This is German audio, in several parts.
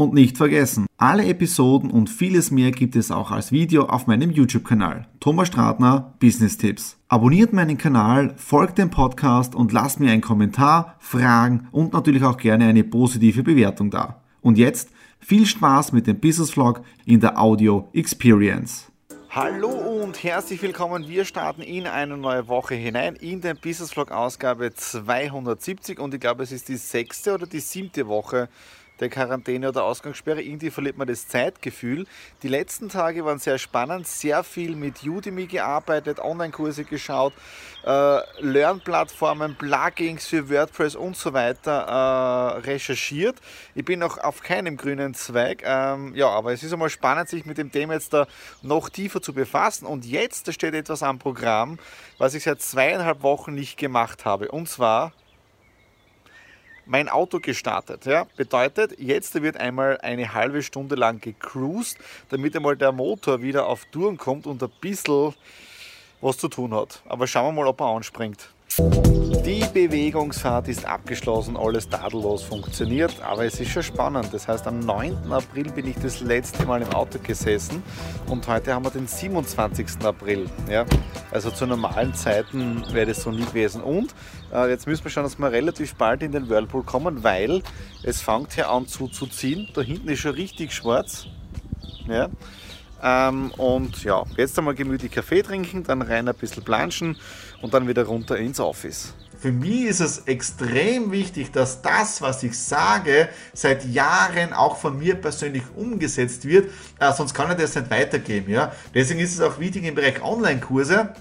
Und nicht vergessen, alle Episoden und vieles mehr gibt es auch als Video auf meinem YouTube-Kanal. Thomas Stratner, Business Tipps. Abonniert meinen Kanal, folgt dem Podcast und lasst mir einen Kommentar, Fragen und natürlich auch gerne eine positive Bewertung da. Und jetzt viel Spaß mit dem Business Vlog in der Audio Experience. Hallo und herzlich willkommen. Wir starten in eine neue Woche hinein in den Business Vlog Ausgabe 270 und ich glaube, es ist die sechste oder die siebte Woche der Quarantäne oder Ausgangssperre. Irgendwie verliert man das Zeitgefühl. Die letzten Tage waren sehr spannend, sehr viel mit Udemy gearbeitet, Online-Kurse geschaut, äh, Lernplattformen, Plugins für WordPress und so weiter äh, recherchiert. Ich bin noch auf keinem grünen Zweig, ähm, ja, aber es ist einmal spannend, sich mit dem Thema jetzt da noch tiefer zu befassen. Und jetzt steht etwas am Programm, was ich seit zweieinhalb Wochen nicht gemacht habe. Und zwar mein Auto gestartet. Ja? Bedeutet, jetzt wird einmal eine halbe Stunde lang gecruised, damit einmal der Motor wieder auf Touren kommt und ein bisschen was zu tun hat. Aber schauen wir mal, ob er anspringt. Die Bewegungsfahrt ist abgeschlossen, alles tadellos funktioniert, aber es ist schon spannend. Das heißt, am 9. April bin ich das letzte Mal im Auto gesessen und heute haben wir den 27. April. Ja? Also zu normalen Zeiten wäre das so nie gewesen. Und äh, jetzt müssen wir schauen, dass wir relativ bald in den Whirlpool kommen, weil es fängt hier an zu, zu ziehen. Da hinten ist schon richtig schwarz. Ja? Ähm, und ja, jetzt einmal gemütlich Kaffee trinken, dann rein ein bisschen planschen und dann wieder runter ins Office. Für mich ist es extrem wichtig, dass das, was ich sage, seit Jahren auch von mir persönlich umgesetzt wird, äh, sonst kann ich das nicht weitergeben. Ja? Deswegen ist es auch wichtig im Bereich Online-Kurse,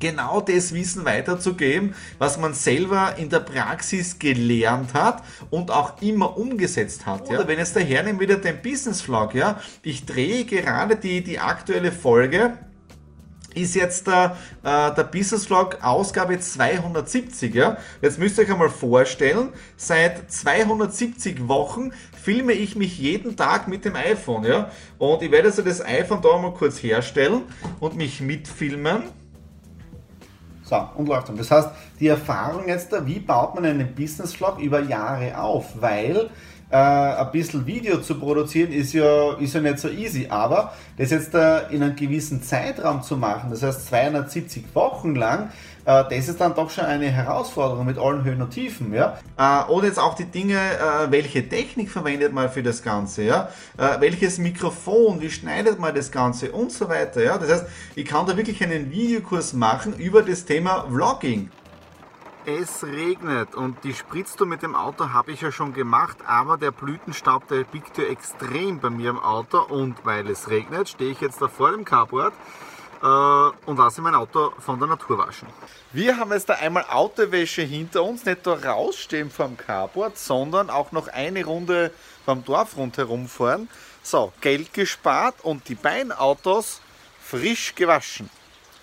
genau das Wissen weiterzugeben, was man selber in der Praxis gelernt hat und auch immer umgesetzt hat. Ja? Oder wenn jetzt nimmt wieder den Business Vlog, ja, ich drehe gerade die, die aktuelle Folge ist jetzt der, äh, der Business Vlog Ausgabe 270. Ja? Jetzt müsst ihr euch einmal vorstellen, seit 270 Wochen filme ich mich jeden Tag mit dem iPhone. Ja? Und ich werde also das iPhone da mal kurz herstellen und mich mitfilmen. So, und läuft dann. Das heißt, die Erfahrung jetzt da, wie baut man einen Business Vlog über Jahre auf? Weil äh, ein bisschen Video zu produzieren ist ja, ist ja nicht so easy, aber das jetzt äh, in einem gewissen Zeitraum zu machen, das heißt 270 Wochen lang, äh, das ist dann doch schon eine Herausforderung mit allen Höhen und Tiefen. Ja? Äh, oder jetzt auch die Dinge, äh, welche Technik verwendet man für das Ganze, ja? welches Mikrofon, wie schneidet man das Ganze und so weiter. Ja? Das heißt, ich kann da wirklich einen Videokurs machen über das Thema Vlogging. Es regnet und die Spritztour mit dem Auto habe ich ja schon gemacht, aber der Blütenstaub, der biegt ja extrem bei mir im Auto und weil es regnet, stehe ich jetzt da vor dem Carport äh, und lasse mein Auto von der Natur waschen. Wir haben jetzt da einmal Autowäsche hinter uns, nicht da rausstehen vom Carport, sondern auch noch eine Runde vom Dorf rundherum fahren. So, Geld gespart und die Beinautos frisch gewaschen.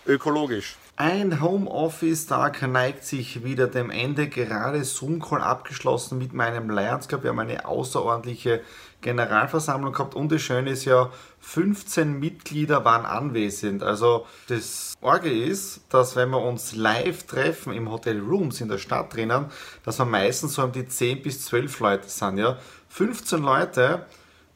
Ökologisch. Ein Homeoffice-Tag neigt sich wieder dem Ende. Gerade Zoom-Call abgeschlossen mit meinem Lions Club. Wir haben eine außerordentliche Generalversammlung gehabt und das Schöne ist ja, 15 Mitglieder waren anwesend. Also das Orge ist, dass wenn wir uns live treffen im Hotel Rooms in der Stadt drinnen, dass wir meistens so um die 10 bis 12 Leute sind. Ja? 15 Leute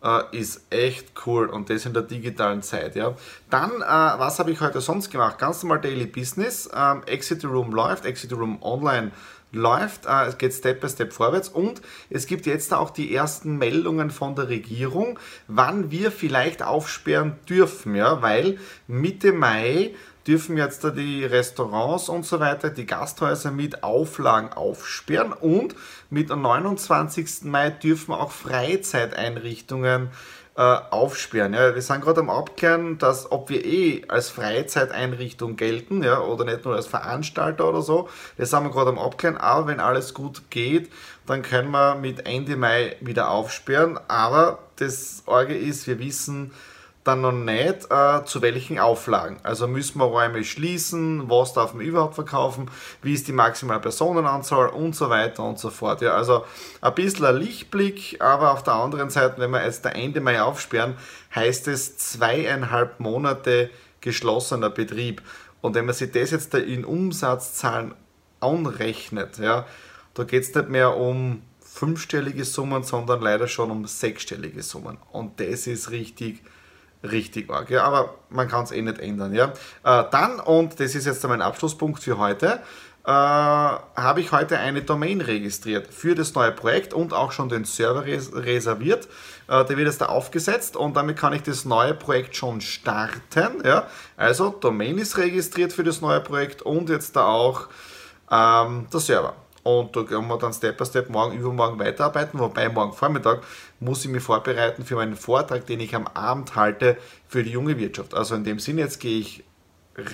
Uh, ist echt cool und das in der digitalen Zeit. Ja. Dann, uh, was habe ich heute sonst gemacht? Ganz normal Daily Business. Ähm, Exit Room läuft, Exit Room Online läuft, uh, es geht Step by Step vorwärts und es gibt jetzt auch die ersten Meldungen von der Regierung, wann wir vielleicht aufsperren dürfen, ja, weil Mitte Mai dürfen jetzt die Restaurants und so weiter, die Gasthäuser mit Auflagen aufsperren und mit am 29. Mai dürfen auch Freizeiteinrichtungen äh, aufsperren. Ja. Wir sind gerade am Abklären, dass ob wir eh als Freizeiteinrichtung gelten ja, oder nicht nur als Veranstalter oder so. Das sind wir gerade am Abklären. Aber wenn alles gut geht, dann können wir mit Ende Mai wieder aufsperren. Aber das Orge ist, wir wissen, dann noch nicht, äh, zu welchen Auflagen. Also müssen wir Räume schließen, was darf man überhaupt verkaufen, wie ist die maximale Personenanzahl und so weiter und so fort. Ja, also ein bisschen ein Lichtblick, aber auf der anderen Seite, wenn wir jetzt der Ende Mai aufsperren, heißt es zweieinhalb Monate geschlossener Betrieb. Und wenn man sich das jetzt in Umsatzzahlen anrechnet, ja, da geht es nicht mehr um fünfstellige Summen, sondern leider schon um sechsstellige Summen. Und das ist richtig richtig arg. Ja, aber man kann es eh nicht ändern. Ja. Äh, dann, und das ist jetzt mein Abschlusspunkt für heute, äh, habe ich heute eine Domain registriert für das neue Projekt und auch schon den Server res reserviert. Äh, der wird jetzt da aufgesetzt und damit kann ich das neue Projekt schon starten. Ja. Also Domain ist registriert für das neue Projekt und jetzt da auch ähm, der Server. Und da können wir dann Step by Step morgen, übermorgen weiterarbeiten. Wobei morgen Vormittag muss ich mich vorbereiten für meinen Vortrag, den ich am Abend halte für die junge Wirtschaft. Also in dem Sinne, jetzt gehe ich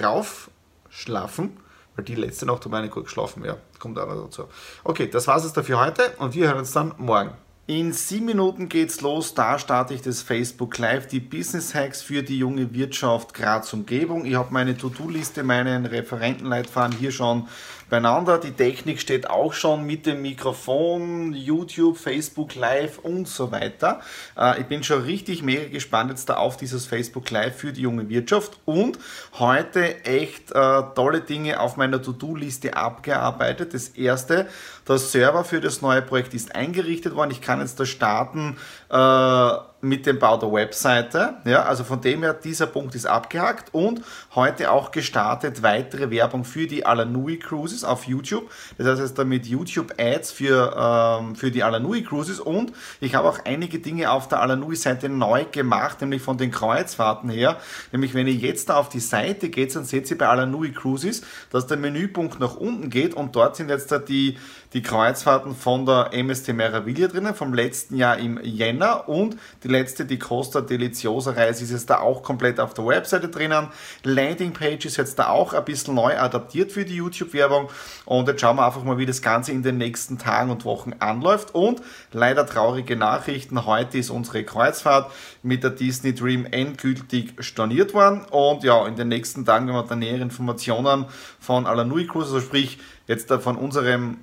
rauf schlafen, weil die letzte Nacht habe ich nicht gut geschlafen. Ja, kommt auch noch dazu. Okay, das war es jetzt für heute und wir hören uns dann morgen. In sieben Minuten geht's los. Da starte ich das Facebook Live, die Business Hacks für die junge Wirtschaft Graz Umgebung. Ich habe meine To-Do-Liste, meinen Referentenleitfaden hier schon beieinander. Die Technik steht auch schon mit dem Mikrofon, YouTube, Facebook Live und so weiter. Äh, ich bin schon richtig mega gespannt jetzt da auf dieses Facebook Live für die junge Wirtschaft und heute echt äh, tolle Dinge auf meiner To-Do-Liste abgearbeitet. Das erste, der Server für das neue Projekt ist eingerichtet worden. Ich kann jetzt da starten. Äh, mit dem Bau der Webseite. Ja, also von dem her, dieser Punkt ist abgehakt und heute auch gestartet weitere Werbung für die Alanui Cruises auf YouTube. Das heißt damit YouTube Ads für, ähm, für die Alanui Cruises und ich habe auch einige Dinge auf der Alanui Seite neu gemacht, nämlich von den Kreuzfahrten her. Nämlich wenn ihr jetzt da auf die Seite geht, dann seht ihr bei Alanui Cruises, dass der Menüpunkt nach unten geht und dort sind jetzt da die, die Kreuzfahrten von der MST Meraviglia drinnen vom letzten Jahr im Jänner und die letzte, die Costa Deliciosa Reise ist jetzt da auch komplett auf der Webseite drinnen. Landingpage ist jetzt da auch ein bisschen neu adaptiert für die YouTube-Werbung und jetzt schauen wir einfach mal, wie das Ganze in den nächsten Tagen und Wochen anläuft und leider traurige Nachrichten. Heute ist unsere Kreuzfahrt mit der Disney Dream endgültig storniert worden und ja, in den nächsten Tagen werden wir dann nähere Informationen von Alanui Cruise, also sprich jetzt von unserem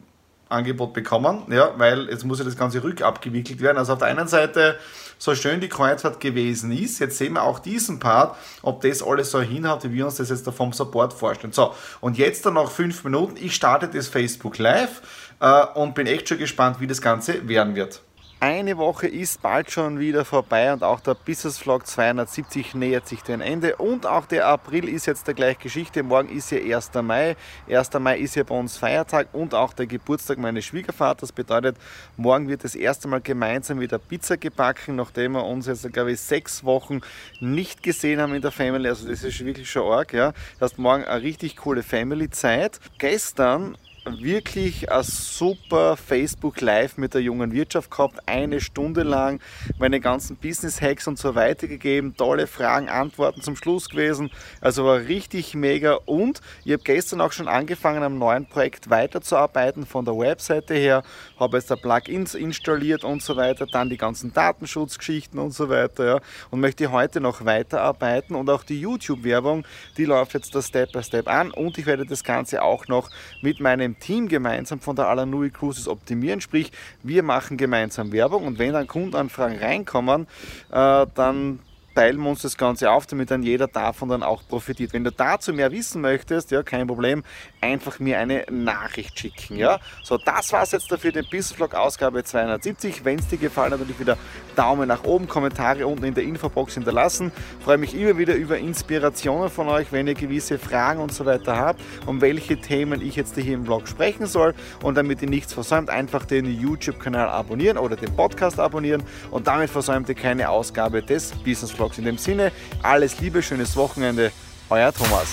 Angebot bekommen, ja, weil jetzt muss ja das Ganze rückabgewickelt werden. Also auf der einen Seite, so schön die Kreuzfahrt gewesen ist, jetzt sehen wir auch diesen Part, ob das alles so hinhaut, wie wir uns das jetzt vom Support vorstellen. So, und jetzt dann noch fünf Minuten, ich starte das Facebook Live äh, und bin echt schon gespannt, wie das Ganze werden wird. Eine Woche ist bald schon wieder vorbei und auch der Business Vlog 270 nähert sich dem Ende. Und auch der April ist jetzt der gleiche Geschichte. Morgen ist ja 1. Mai. 1. Mai ist ja bei uns Feiertag und auch der Geburtstag meines Schwiegervaters. Bedeutet, morgen wird das erste Mal gemeinsam wieder Pizza gebacken, nachdem wir uns jetzt, glaube ich, sechs Wochen nicht gesehen haben in der Family. Also das ist wirklich schon arg. Ja. Das heißt, morgen eine richtig coole Family-Zeit. Gestern wirklich ein super Facebook Live mit der jungen Wirtschaft gehabt, eine Stunde lang meine ganzen Business Hacks und so weiter gegeben, tolle Fragen, Antworten zum Schluss gewesen, also war richtig mega. Und ich habe gestern auch schon angefangen am neuen Projekt weiterzuarbeiten von der Webseite her, habe jetzt da Plugins installiert und so weiter, dann die ganzen Datenschutzgeschichten und so weiter ja, und möchte heute noch weiterarbeiten und auch die YouTube Werbung, die läuft jetzt da Step by Step an und ich werde das Ganze auch noch mit meinem Team gemeinsam von der Alanui Cruises optimieren. Sprich, wir machen gemeinsam Werbung und wenn dann Kundenanfragen reinkommen, äh, dann teilen wir uns das Ganze auf, damit dann jeder davon dann auch profitiert. Wenn du dazu mehr wissen möchtest, ja, kein Problem, einfach mir eine Nachricht schicken. Ja? So, das war es jetzt dafür, den Business Vlog Ausgabe 270. Wenn es dir gefallen hat, natürlich wieder Daumen nach oben, Kommentare unten in der Infobox hinterlassen. freue mich immer wieder über Inspirationen von euch, wenn ihr gewisse Fragen und so weiter habt, um welche Themen ich jetzt hier im Vlog sprechen soll. Und damit ihr nichts versäumt, einfach den YouTube-Kanal abonnieren oder den Podcast abonnieren und damit versäumt ihr keine Ausgabe des Business Vlogs. In dem Sinne, alles Liebe, schönes Wochenende, euer Thomas.